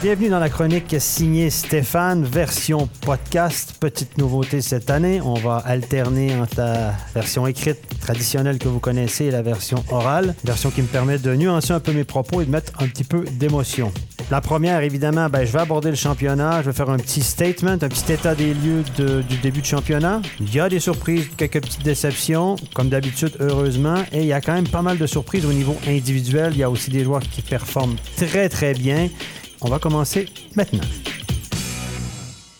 Bienvenue dans la chronique signée Stéphane, version podcast. Petite nouveauté cette année, on va alterner entre la version écrite traditionnelle que vous connaissez et la version orale, version qui me permet de nuancer un peu mes propos et de mettre un petit peu d'émotion. La première, évidemment, ben, je vais aborder le championnat, je vais faire un petit statement, un petit état des lieux du début de championnat. Il y a des surprises, quelques petites déceptions, comme d'habitude, heureusement, et il y a quand même pas mal de surprises au niveau individuel. Il y a aussi des joueurs qui performent très, très bien. On va commencer maintenant.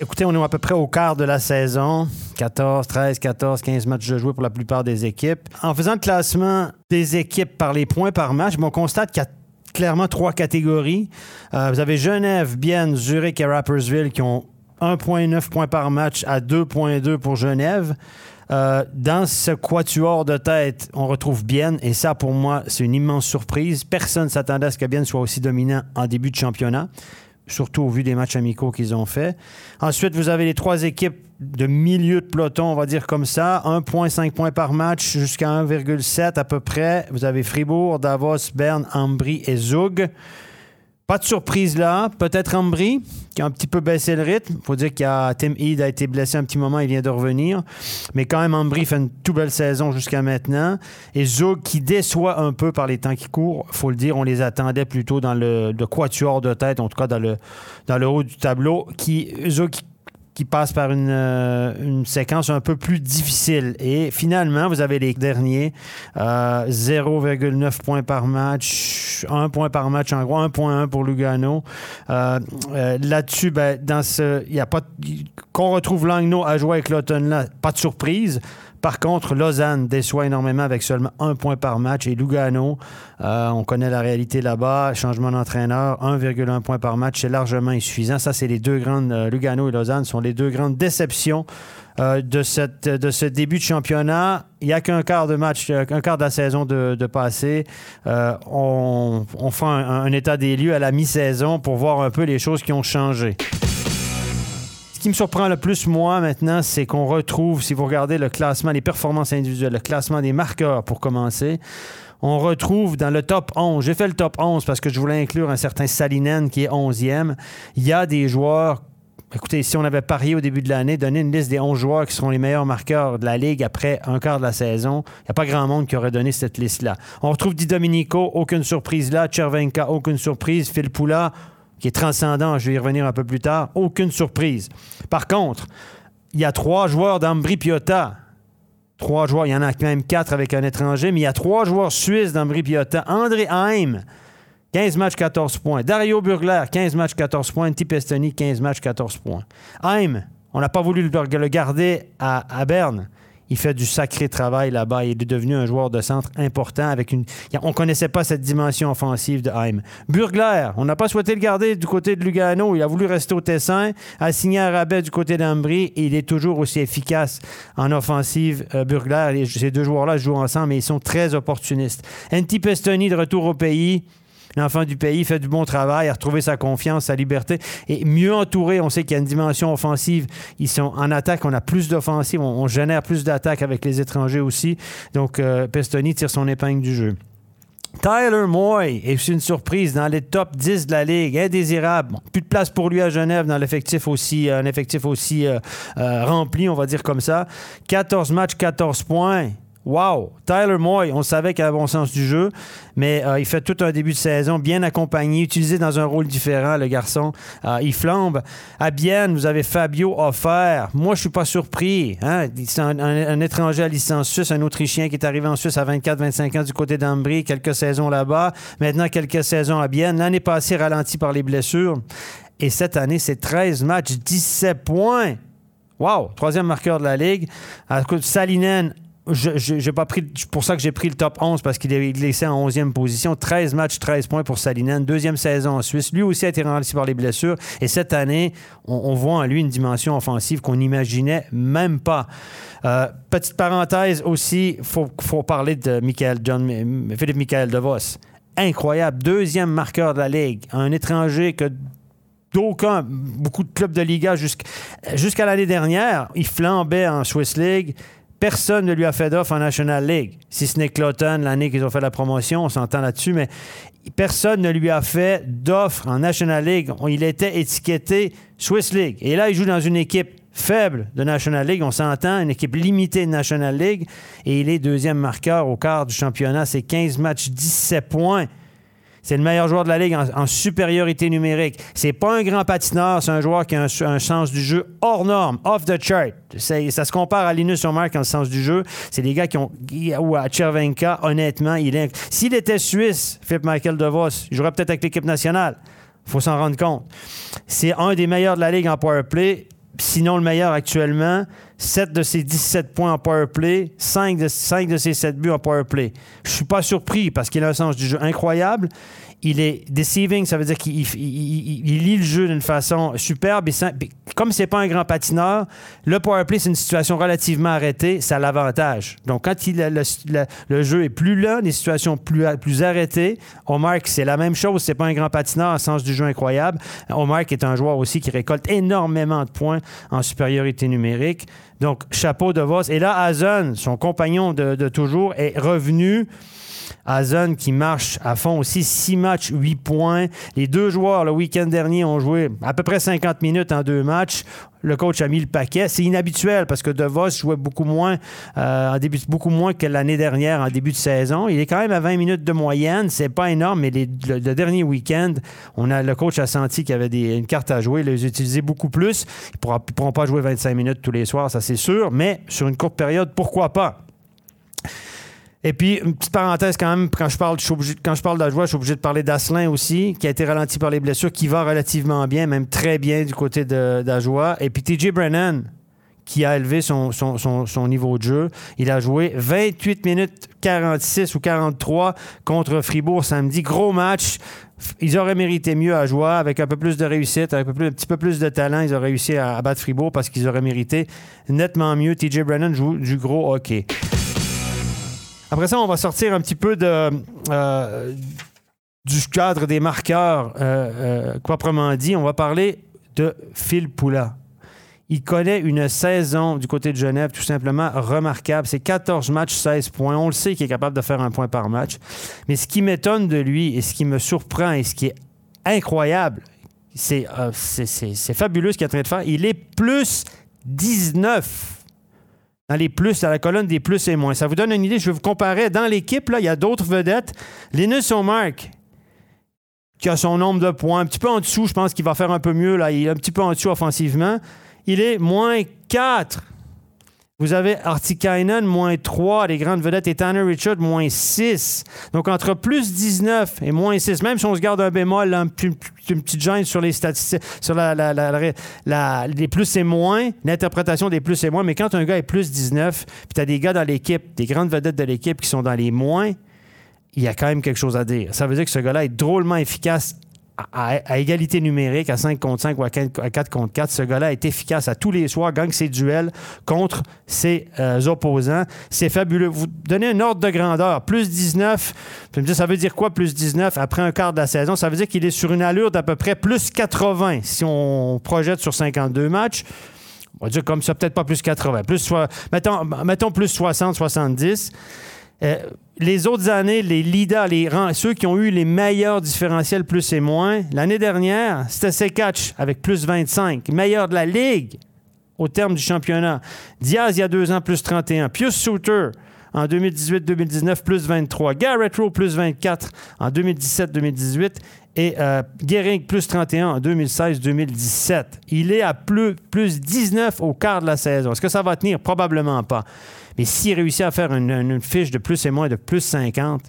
Écoutez, on est à peu près au quart de la saison. 14, 13, 14, 15 matchs de jouer pour la plupart des équipes. En faisant le classement des équipes par les points par match, on constate qu'il y a clairement trois catégories. Euh, vous avez Genève, Bienne, Zurich et Rappersville qui ont 1,9 points par match à 2,2 pour Genève. Euh, dans ce quatuor de tête, on retrouve Bien, et ça, pour moi, c'est une immense surprise. Personne ne s'attendait à ce que Bien soit aussi dominant en début de championnat, surtout au vu des matchs amicaux qu'ils ont fait. Ensuite, vous avez les trois équipes de milieu de peloton, on va dire comme ça, 1,5 points par match jusqu'à 1,7 à peu près. Vous avez Fribourg, Davos, Berne, Ambry et Zug. Pas de surprise là. Peut-être Ambry, qui a un petit peu baissé le rythme. Faut dire que Tim Heed a été blessé un petit moment, il vient de revenir. Mais quand même, Ambry fait une toute belle saison jusqu'à maintenant. Et Zug, qui déçoit un peu par les temps qui courent, faut le dire, on les attendait plutôt dans le, le quatuor de tête, en tout cas dans le, dans le haut du tableau. Qui, Zug qui passe par euh, une, séquence un peu plus difficile. Et finalement, vous avez les derniers, 0,9 euh, points par match, 1 point par match, en gros 1,1 pour Lugano. Euh, là-dessus, ben, dans ce, il y a pas qu'on retrouve Langno à jouer avec l'automne là, pas de surprise. Par contre, Lausanne déçoit énormément avec seulement un point par match. Et Lugano, euh, on connaît la réalité là-bas. Changement d'entraîneur, 1,1 point par match, c'est largement insuffisant. Ça, c'est les deux grandes, euh, Lugano et Lausanne sont les deux grandes déceptions euh, de, ce début de championnat. Il n'y a qu'un quart de match, un quart de la saison de, de passé. on, fait un état des lieux à la mi-saison pour voir un peu les choses qui ont changé. Ce qui me surprend le plus, moi, maintenant, c'est qu'on retrouve, si vous regardez le classement, les performances individuelles, le classement des marqueurs pour commencer, on retrouve dans le top 11, j'ai fait le top 11 parce que je voulais inclure un certain Salinen qui est 11e. Il y a des joueurs Écoutez, si on avait parié au début de l'année, donné une liste des 11 joueurs qui seront les meilleurs marqueurs de la Ligue après un quart de la saison, il n'y a pas grand monde qui aurait donné cette liste-là. On retrouve Di Domenico, aucune surprise là. Chervenka, aucune surprise. Phil Poula, qui est transcendant, je vais y revenir un peu plus tard, aucune surprise. Par contre, il y a trois joueurs d'Ambri Piotta. Trois joueurs, il y en a quand même quatre avec un étranger, mais il y a trois joueurs suisses d'Ambri Piotta. André Heim, 15 matchs, 14 points. Dario Burgler, 15 matchs, 14 points. Tipestoni, 15 matchs, 14 points. Heim, on n'a pas voulu le garder à Berne. Il fait du sacré travail là-bas. Il est devenu un joueur de centre important avec une. On ne connaissait pas cette dimension offensive de Heim. Burgler, on n'a pas souhaité le garder du côté de Lugano. Il a voulu rester au Tessin, a signé un rabais du côté d'Ambry et il est toujours aussi efficace en offensive. Euh, ces deux joueurs-là jouent ensemble, mais ils sont très opportunistes. Anti Pestoni de retour au pays l'enfant du pays, fait du bon travail, a retrouvé sa confiance, sa liberté. Et mieux entouré, on sait qu'il y a une dimension offensive. Ils sont en attaque, on a plus d'offensive, on, génère plus d'attaques avec les étrangers aussi. Donc, euh, Pestoni tire son épingle du jeu. Tyler Moy est une surprise dans les top 10 de la Ligue, indésirable. plus de place pour lui à Genève dans l'effectif aussi, un effectif aussi euh, euh, rempli, on va dire comme ça. 14 matchs, 14 points. Wow! Tyler Moy, on savait qu'il avait bon sens du jeu, mais euh, il fait tout un début de saison bien accompagné, utilisé dans un rôle différent, le garçon. Euh, il flambe. À Bienne, vous avez Fabio Offert. Moi, je suis pas surpris. Hein? C'est un, étranger à licence suisse, un Autrichien qui est arrivé en Suisse à 24-25 ans du côté d'Ambry, quelques saisons là-bas. Maintenant, quelques saisons à Bienne. L'année passée, ralenti par les blessures. Et cette année, c'est 13 matchs, 17 points. Wow! Troisième marqueur de la Ligue. Salinen je, pas pris. pour ça que j'ai pris le top 11 parce qu'il est laissé en 11e position. 13 matchs, 13 points pour Salinen. Deuxième saison en Suisse. Lui aussi a été ralenti par les blessures. Et cette année, on, voit en lui une dimension offensive qu'on n'imaginait même pas. Euh, petite parenthèse aussi, il faut, parler de Michael John, Philippe Michael DeVos. Incroyable. Deuxième marqueur de la Ligue. Un étranger que d'aucun, beaucoup de clubs de Liga jusqu'à l'année dernière, il flambait en Swiss League Personne ne lui a fait d'offre en National League. Si ce n'est Cloton, l'année qu'ils ont fait la promotion, on s'entend là-dessus, mais personne ne lui a fait d'offre en National League. Il était étiqueté Swiss League. Et là, il joue dans une équipe faible de National League, on s'entend, une équipe limitée de National League, et il est deuxième marqueur au quart du championnat. C'est 15 matchs, 17 points. C'est le meilleur joueur de la Ligue en, supériorité numérique. C'est pas un grand patineur, c'est un joueur qui a un, sens du jeu hors norme, off the chart. Ça se compare à Linus Omark en sens du jeu. C'est des gars qui ont. Ou à Chervenka, honnêtement, il est. S'il était suisse, Philippe Michael DeVos, il jouerait peut-être avec l'équipe nationale. Il faut s'en rendre compte. C'est un des meilleurs de la Ligue en power play sinon le meilleur actuellement. 7 de ses 17 points en power play, 5 de, 5 de ses 7 buts en power play. Je suis pas surpris parce qu'il a un sens du jeu incroyable il est deceiving, ça veut dire qu'il lit le jeu d'une façon superbe. Et comme c'est pas un grand patineur, le power play, c'est une situation relativement arrêtée, ça l'avantage. Donc, quand le, jeu est plus là, des situations plus, arrêtées, Omar, c'est la même chose, c'est pas un grand patineur en sens du jeu incroyable. Omar est un joueur aussi qui récolte énormément de points en supériorité numérique. Donc, chapeau de Voss. Et là, Hazen, son compagnon de toujours, est revenu Hazen qui marche à fond aussi. Six matchs, huit points. Les deux joueurs, le week-end dernier, ont joué à peu près 50 minutes en deux matchs. Le coach a mis le paquet. C'est inhabituel parce que DeVos jouait beaucoup moins, euh, début, que l'année dernière en début de saison. Il est quand même à 20 minutes de moyenne. C'est pas énorme, mais le, dernier week-end, on a, le coach a senti qu'il y avait des, une carte à jouer. Il les utilisait beaucoup plus. Ils ne pourront pas jouer 25 minutes tous les soirs, ça c'est sûr. Mais sur une courte période, pourquoi pas? Et puis, une petite parenthèse quand même, quand je parle, je quand je parle je suis obligé de parler d'Asselin aussi, qui a été ralenti par les blessures, qui va relativement bien, même très bien du côté d'Ajoie. Et puis TJ Brennan, qui a élevé son, son, niveau de jeu. Il a joué 28 minutes 46 ou 43 contre Fribourg samedi. Gros match. Ils auraient mérité mieux à jouer avec un peu plus de réussite, avec un, petit peu plus de talent. Ils auraient réussi à, battre Fribourg parce qu'ils auraient mérité nettement mieux. TJ Brennan joue du gros hockey. Après ça, on va sortir un petit peu euh, du cadre des marqueurs euh, euh, proprement dit. On va parler de Phil Poula. Il connaît une saison du côté de Genève tout simplement remarquable. C'est 14 matchs, 16 points. On le sait qu'il est capable de faire un point par match. Mais ce qui m'étonne de lui et ce qui me surprend et ce qui est incroyable, c'est fabuleux ce qu'il est en train de faire. Il est plus 19 dans les plus, dans la colonne des plus et moins. Ça vous donne une idée. Je vais vous comparer. Dans l'équipe, il y a d'autres vedettes. Linus O'Mark, qui a son nombre de points, un petit peu en dessous, je pense qu'il va faire un peu mieux. Là. Il est un petit peu en dessous offensivement. Il est moins 4. Vous avez Artikainen, moins 3, les grandes vedettes, et Tanner Richard, moins 6. Donc, entre plus 19 et moins 6, même si on se garde un bémol, une, petite gêne sur les statistiques, sur la, les plus et moins, l'interprétation des plus et moins, mais quand un gars est plus 19, puis tu as des gars dans l'équipe, des grandes vedettes de l'équipe qui sont dans les moins, il y a quand même quelque chose à dire. Ça veut dire que ce gars-là est drôlement efficace à, égalité numérique, à 5 contre 5 ou à 4 contre 4, ce gars-là est efficace à tous les soirs, gagne ses duels contre ses euh, opposants. C'est fabuleux. Vous donnez un ordre de grandeur. Plus 19, ça veut dire quoi, plus 19 après un quart de la saison? Ça veut dire qu'il est sur une allure d'à peu près plus 80 si on projette sur 52 matchs. On va dire comme ça, peut-être pas plus 80. Plus, mettons, plus 60, 70. Euh, les autres années, les leaders, ceux qui ont eu les meilleurs différentiels plus et moins, l'année dernière, c'était Sekatch avec plus 25, meilleur de la Ligue au terme du championnat. Diaz, il y a deux ans, plus 31. Pius Souter, en 2018-2019, plus 23. Garrett Rowe, plus 24 en 2017-2018. Et euh, plus 31 en 2016-2017. Il est à plus 19 au quart de la saison. Est-ce que ça va tenir? Probablement pas. Mais s'il réussit à faire une, fiche de plus et moins de plus 50,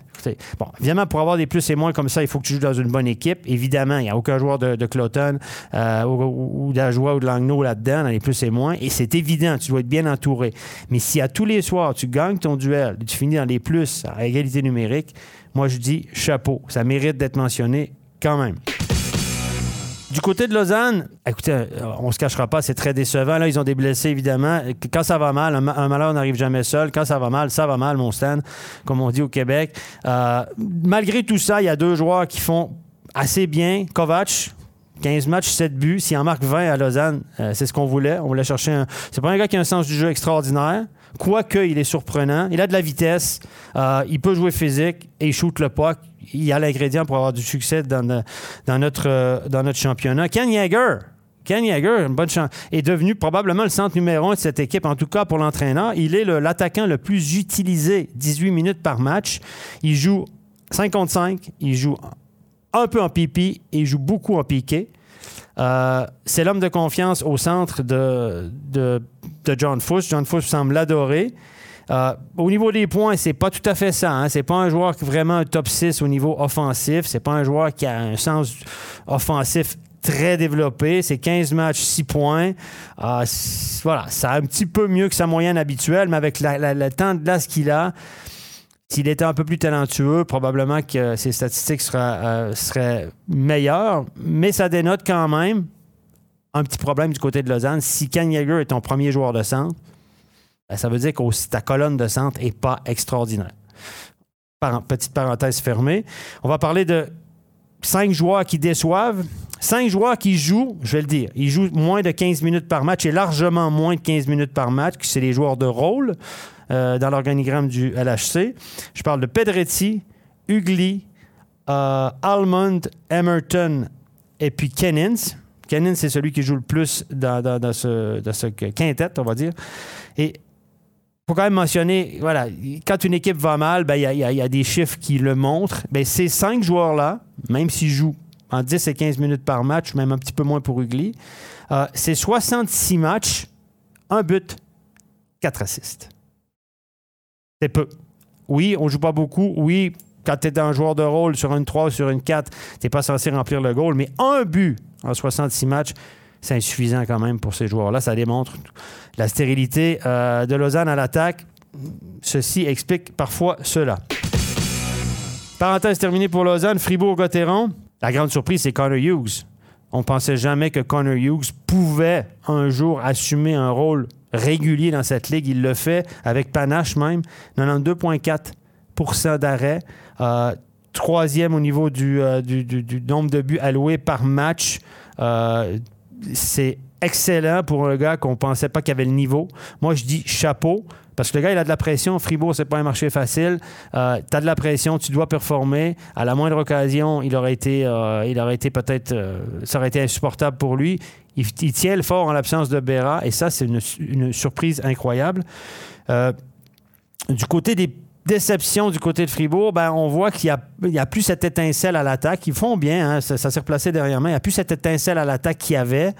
bon, évidemment, pour avoir des plus et moins comme ça, il faut que tu joues dans une bonne équipe. Évidemment, il n'y a aucun joueur de, Cloton euh, ou, d'Ajoie ou de Langnau là-dedans, dans les plus et moins. Et c'est évident, tu dois être bien entouré. Mais si à tous les soirs, tu gagnes ton duel, tu finis dans les plus à égalité numérique, moi, je dis chapeau. Ça mérite d'être mentionné quand même. Du côté de Lausanne, écoutez, euh, on se cachera pas, c'est très décevant. Là, ils ont des blessés, évidemment. Quand ça va mal, un, malheur n'arrive jamais seul. Quand ça va mal, ça va mal, mon comme on dit au Québec. Euh, malgré tout ça, il y a deux joueurs qui font assez bien. Kovac, 15 matchs, 7 buts. S'il en marque 20 à Lausanne, euh, c'est ce qu'on voulait. On voulait chercher un. C'est pas un gars qui a un sens du jeu extraordinaire. Quoique, il est surprenant. Il a de la vitesse. Il peut jouer physique et il shoot le puck. Il a l'ingrédient pour avoir du succès dans, notre, dans notre championnat. Ken Yeager. Ken Yeager, une bonne chance, est devenu probablement le centre numéro un de cette équipe, en tout cas pour l'entraîneur. Il est l'attaquant le, plus utilisé, 18 minutes par match. Il joue 55, il joue un peu en pipi et il joue beaucoup en piqué. Euh, c'est l'homme de confiance au centre de, de, John Fuss. John Fuss semble l'adorer. Euh, au niveau des points, c'est pas tout à fait ça. Hein. C'est pas un joueur qui vraiment un top 6 au niveau offensif. C'est pas un joueur qui a un sens offensif très développé. C'est 15 matchs, 6 points. Euh, voilà, c'est un petit peu mieux que sa moyenne habituelle, mais avec le temps de glace qu'il a, s'il était un peu plus talentueux, probablement que ses statistiques euh, seraient, meilleures, mais ça dénote quand même un petit problème du côté de Lausanne. Si Ken Yeager est ton premier joueur de centre, ben, ça veut dire que ta colonne de centre n'est pas extraordinaire. petite parenthèse fermée. On va parler de cinq joueurs qui déçoivent. Cinq joueurs qui jouent, je vais le dire, ils jouent moins de 15 minutes par match et largement moins de 15 minutes par match, que c'est les joueurs de rôle. Euh, dans l'organigramme du LHC. Je parle de Pedretti, Ugly, euh, Almond, Emerton et puis Kennins. Kennins, c'est celui qui joue le plus dans, ce, dans ce quintet, on va dire. Et faut quand même mentionner, voilà, quand une équipe va mal, ben, il y, a, des chiffres qui le montrent. Ben, ces cinq joueurs-là, même s'ils jouent en 10 et 15 minutes par match, même un petit peu moins pour Ugly, euh, c'est 66 matchs, un but, quatre assists. C'est peu. Oui, on joue pas beaucoup. Oui, quand tu es un joueur de rôle sur une 3 ou sur une 4, tu n'es pas censé remplir le goal. Mais un but en 66 matchs, c'est insuffisant quand même pour ces joueurs-là. Ça démontre la stérilité euh, de Lausanne à l'attaque. Ceci explique parfois cela. Parenthèse terminée pour Lausanne, Fribourg-Gotteron. La grande surprise, c'est Connor Hughes. On pensait jamais que Connor Hughes pouvait un jour assumer un rôle régulier dans cette ligue. Il le fait avec panache même. 92,4% d'arrêt. Euh, troisième au niveau euh, du, nombre de buts alloués par match. C'est excellent pour un gars qu'on pensait pas qu'il avait le niveau. Moi, je dis chapeau. Parce que le gars, il a de la pression. Fribourg, c'est pas un marché facile. Euh, tu as de la pression, tu dois performer. À la moindre occasion, il aurait été, euh, il aurait été peut-être, euh, ça aurait été insupportable pour lui. Il, tient le fort en l'absence de Béra, et ça, c'est une, surprise incroyable. du côté des déceptions du côté de Fribourg, ben, on voit qu'il n'y a, plus cette étincelle à l'attaque. Ils font bien, hein, ça, s'est replacé derrière moi. Il n'y a plus cette étincelle à l'attaque qu'il y avait.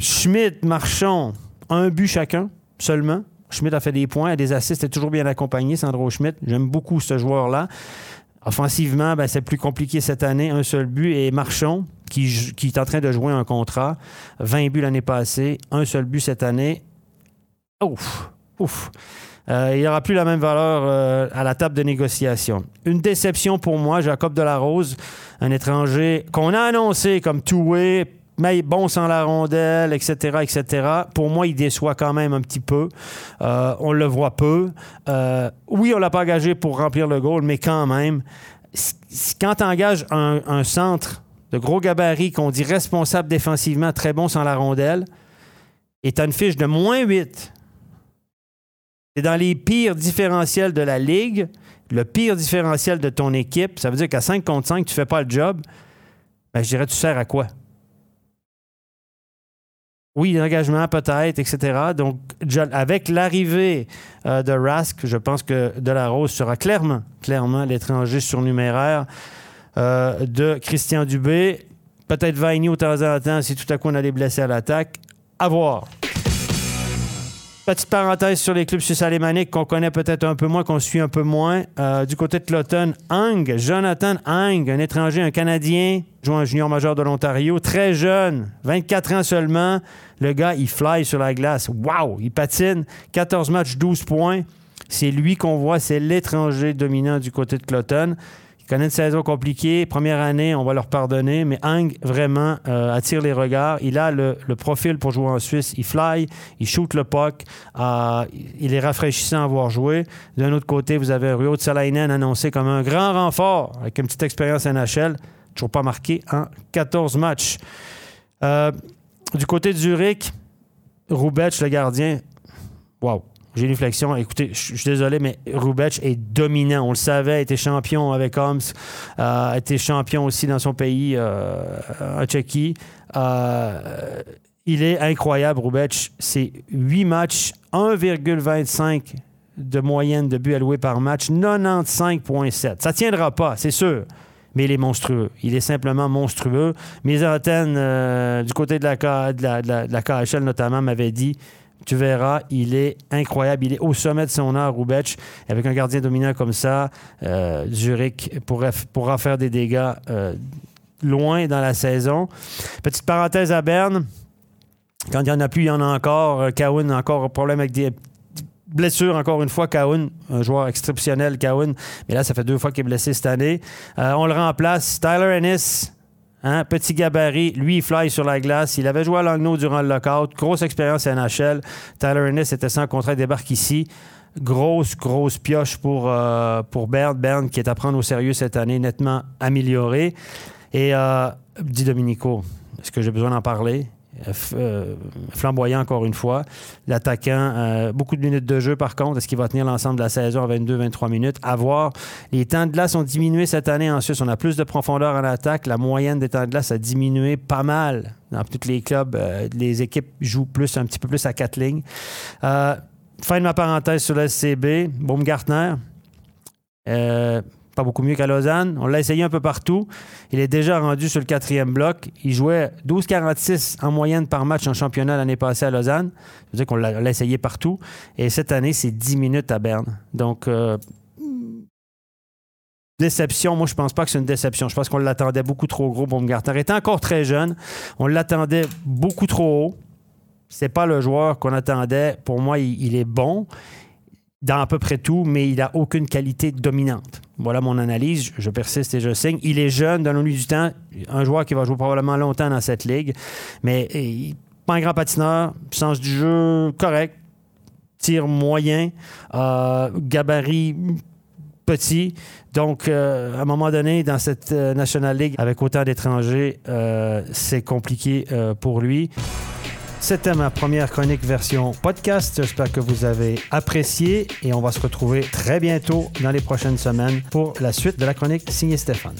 Schmidt, Marchand, un but chacun seulement. Schmidt a fait des points, a des assists, est toujours bien accompagné, Sandro Schmidt. J'aime beaucoup ce joueur-là. Offensivement, ben, c'est plus compliqué cette année. Un seul but. Et Marchon, qui, qui, est en train de jouer un contrat. 20 buts l'année passée, un seul but cette année. Ouf, ouf. Euh, il n'y aura plus la même valeur euh, à la table de négociation. Une déception pour moi, Jacob Delarose, un étranger qu'on a annoncé comme two-way, mais bon sans la rondelle, etc., etc. Pour moi, il déçoit quand même un petit peu. Euh, on le voit peu. Oui, on l'a pas engagé pour remplir le goal, mais quand même, quand tu engages un, centre de gros gabarit qu'on dit responsable défensivement, très bon sans la rondelle, et tu as une fiche de moins 8, c'est dans les pires différentiels de la ligue, le pire différentiel de ton équipe, ça veut dire qu'à 5 contre 5, tu fais pas le job, ben, je dirais, tu sers à quoi? Oui, l'engagement peut-être, etc. Donc, avec l'arrivée euh, de Rask, je pense que Delarose sera clairement, clairement l'étranger surnuméraire euh, de Christian Dubé. Peut-être Vaini de temps en temps si tout à coup on a des blessés à l'attaque. À voir. Petite parenthèse sur les clubs suisses alémaniques qu'on connaît peut-être un peu moins, qu'on suit un peu moins. Euh, du côté de Cloton, Ang, Jonathan Ang, un étranger, un Canadien, joue un junior majeur de l'Ontario, très jeune, 24 ans seulement. Le gars, il fly sur la glace. Wow! Il patine. 14 matchs, 12 points. C'est lui qu'on voit, c'est l'étranger dominant du côté de Cloton connaît une saison compliquée. Première année, on va leur pardonner, mais Hang vraiment euh, attire les regards. Il a le, profil pour jouer en Suisse. Il fly, il shoot le puck. Euh, il est rafraîchissant à voir jouer. D'un autre côté, vous avez Rio Salainen annoncé comme un grand renfort avec une petite expérience NHL. toujours pas marqué en 14 matchs. Euh, du côté de Zurich, Roubetch, le gardien, wow, j'ai une flexion. Écoutez, je suis désolé, mais Roubetch est dominant. On le savait, été champion avec Homs, a été champion aussi dans son pays, euh, en Tchéquie. Euh, il est incroyable, Roubetch. C'est 8 matchs, 1,25 de moyenne de buts alloués par match, 95,7. Ça tiendra pas, c'est sûr mais il est monstrueux. Il est simplement monstrueux. Mes antennes euh, du côté de la, de la, de la KHL notamment m'avaient dit tu verras, il est incroyable. Il est au sommet de son art, Roubetch. Avec un gardien dominant comme ça, euh, Zurich pourra faire des dégâts euh, loin dans la saison. Petite parenthèse à Berne. Quand il n'y en a plus, il y en a encore. Kaoun a encore un problème avec des blessures, encore une fois, Kaoun, un joueur exceptionnel, Kaoun. Mais là, ça fait deux fois qu'il est blessé cette année. Euh, on le remplace. Tyler Ennis, Hein, petit gabarit, lui, il fly sur la glace. Il avait joué à Langnau durant le lockout. Grosse expérience à NHL. Tyler Ennis était sans contrat, débarque ici. Grosse, grosse pioche pour, euh, pour qui est à prendre au sérieux cette année, nettement amélioré. Et euh, dit Dominico, est-ce que j'ai besoin d'en parler? Euh, euh, flamboyant encore une fois. L'attaquant, euh, beaucoup de minutes de jeu par contre. Est-ce qu'il va tenir l'ensemble de la saison à 22-23 minutes? À voir. Les temps de glace ont diminué cette année en Suisse. On a plus de profondeur en attaque. La moyenne des temps de glace a diminué pas mal. Dans tous les clubs, les équipes jouent plus, un petit peu plus à quatre lignes. fin de ma parenthèse sur le SCB. Baumgartner pas beaucoup mieux qu'à Lausanne. On l'a essayé un peu partout. Il est déjà rendu sur le quatrième bloc. Il jouait 12,46 en moyenne par match en championnat l'année passée à Lausanne. Ça veut dire qu'on l'a essayé partout. Et cette année, c'est 10 minutes à Berne. Donc, euh, déception, moi, je pense pas que c'est une déception. Je pense qu'on l'attendait beaucoup trop gros, Baumgartner. Il était encore très jeune. On l'attendait beaucoup trop haut. C'est pas le joueur qu'on attendait. Pour moi, il est bon dans à peu près tout, mais il n'a aucune qualité dominante. Voilà mon analyse. Je persiste et je signe. Il est jeune, donnons-lui du temps. Un joueur qui va jouer probablement longtemps dans cette ligue, mais pas un grand patineur, sens du jeu correct, tir moyen, euh, gabarit petit. Donc, euh, à un moment donné, dans cette euh, National League, avec autant d'étrangers, c'est compliqué pour lui. C'était ma première chronique version podcast. J'espère que vous avez apprécié et on va se retrouver très bientôt dans les prochaines semaines pour la suite de la chronique signée Stéphane.